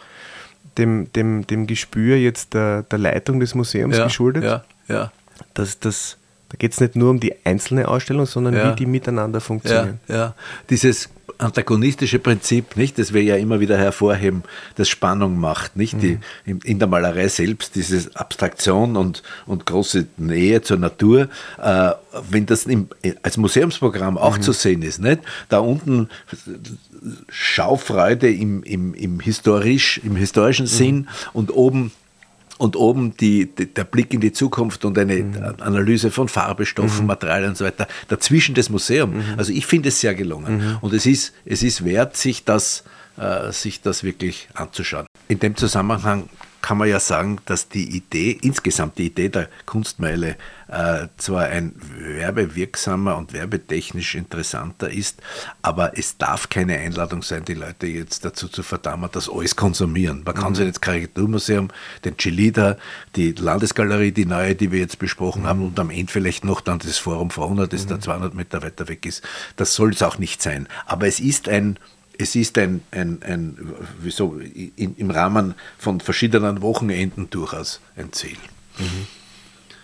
dem, dem, dem Gespür jetzt der, der Leitung des Museums ja, geschuldet. Ja, ja. Dass das, da geht es nicht nur um die einzelne Ausstellung, sondern ja. wie die miteinander funktionieren. Ja, ja. Dieses antagonistische Prinzip, nicht, das wir ja immer wieder hervorheben, das Spannung macht, nicht? Die, mhm. in, der Malerei selbst, diese Abstraktion und, und große Nähe zur Natur, äh, wenn das im, als Museumsprogramm auch mhm. zu sehen ist, nicht? Da unten Schaufreude im, im, im, historisch, im historischen mhm. Sinn und oben und oben die, die, der Blick in die Zukunft und eine mhm. Analyse von Farbestoffen, mhm. Materialien und so weiter. Dazwischen das Museum. Mhm. Also ich finde es sehr gelungen. Mhm. Und es ist, es ist wert, sich das, äh, sich das wirklich anzuschauen. In dem Zusammenhang kann man ja sagen, dass die Idee, insgesamt die Idee der Kunstmeile äh, zwar ein werbewirksamer und werbetechnisch interessanter ist, aber es darf keine Einladung sein, die Leute jetzt dazu zu verdammen, dass alles konsumieren. Man kann mhm. sich jetzt Karikaturmuseum, den Chilida, die Landesgalerie, die neue, die wir jetzt besprochen mhm. haben und am Ende vielleicht noch dann das Forum Frauna, das mhm. da 200 Meter weiter weg ist. Das soll es auch nicht sein. Aber es ist ein es ist ein, ein, ein wieso, in, im Rahmen von verschiedenen Wochenenden durchaus ein Ziel. Mhm.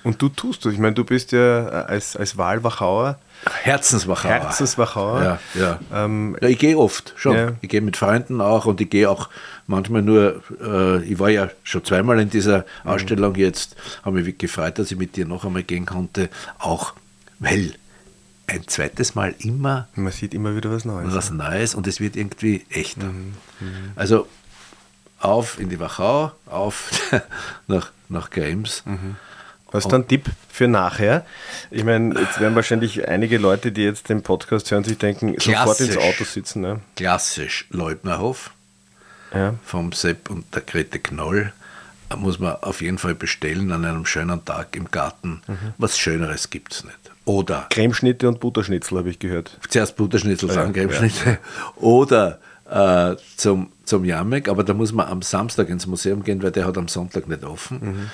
Und du tust das. Ich meine, du bist ja als, als Wahlwachauer. Herzenswachauer. Herzenswachauer. Ja, ja. Ähm, ja ich gehe oft schon. Ja. Ich gehe mit Freunden auch und ich gehe auch manchmal nur, äh, ich war ja schon zweimal in dieser mhm. Ausstellung jetzt, habe mich gefreut, dass ich mit dir noch einmal gehen konnte, auch weil ein zweites Mal immer. Man sieht immer wieder was Neues. Was Neues und es wird irgendwie echter. Mhm. Mhm. Also auf in die Wachau, auf nach, nach Krems. Mhm. Was ist ein Tipp für nachher? Ich meine, jetzt werden wahrscheinlich einige Leute, die jetzt den Podcast hören, sich denken, sofort ins Auto sitzen. Ne? Klassisch Leubnerhof ja. vom Sepp und der Grete Knoll. muss man auf jeden Fall bestellen an einem schönen Tag im Garten. Mhm. Was Schöneres gibt es nicht. Oder Cremeschnitte und Butterschnitzel habe ich gehört. Zuerst Butterschnitzel, dann ja, Cremeschnitte. Ja. Oder äh, zum, zum Jamek, aber da muss man am Samstag ins Museum gehen, weil der hat am Sonntag nicht offen. Mhm.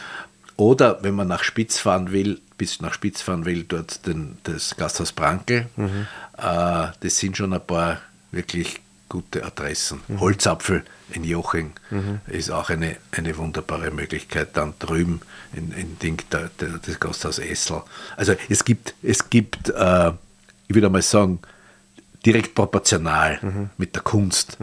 Oder wenn man nach Spitz fahren will, bis nach Spitz fahren will, dort den, das Gasthaus Brankel. Mhm. Äh, das sind schon ein paar wirklich gute Adressen. Mhm. Holzapfel in Joching mhm. ist auch eine, eine wunderbare Möglichkeit. Dann drüben in, in Ding, der, der, das Gasthaus Essel. Also es gibt, es gibt äh, ich würde mal sagen, direkt proportional mhm. mit der Kunst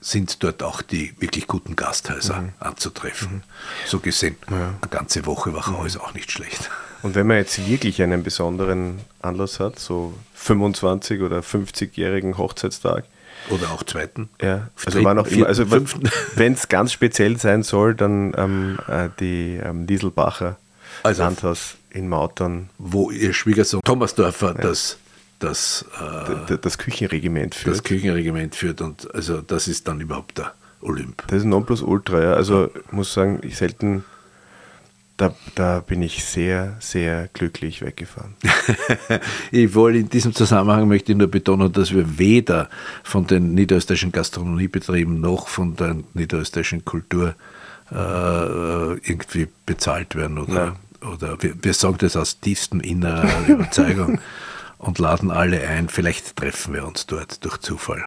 sind dort auch die wirklich guten Gasthäuser mhm. anzutreffen. So gesehen, ja. eine ganze Woche Wachau mhm. ist auch nicht schlecht. Und wenn man jetzt wirklich einen besonderen Anlass hat, so 25 oder 50-jährigen Hochzeitstag, oder auch zweiten. Ja, also war noch immer, also wenn es ganz speziell sein soll, dann ähm, äh, die ähm, Dieselbacher also, Landhaus in Mautern. Wo ihr Schwiegersohn Thomasdorfer ja. das das, äh, das Küchenregiment führt. Das Küchenregiment führt und also das ist dann überhaupt der Olymp. Das ist Nonplusultra, ja. Also ich muss sagen, ich selten, da, da bin ich sehr, sehr glücklich weggefahren. ich wollte in diesem Zusammenhang möchte ich nur betonen, dass wir weder von den niederösterreichischen Gastronomiebetrieben noch von der niederösterreichischen Kultur äh, irgendwie bezahlt werden oder, oder wir, wir sagen das aus tiefstem innerer Überzeugung und laden alle ein. Vielleicht treffen wir uns dort durch Zufall.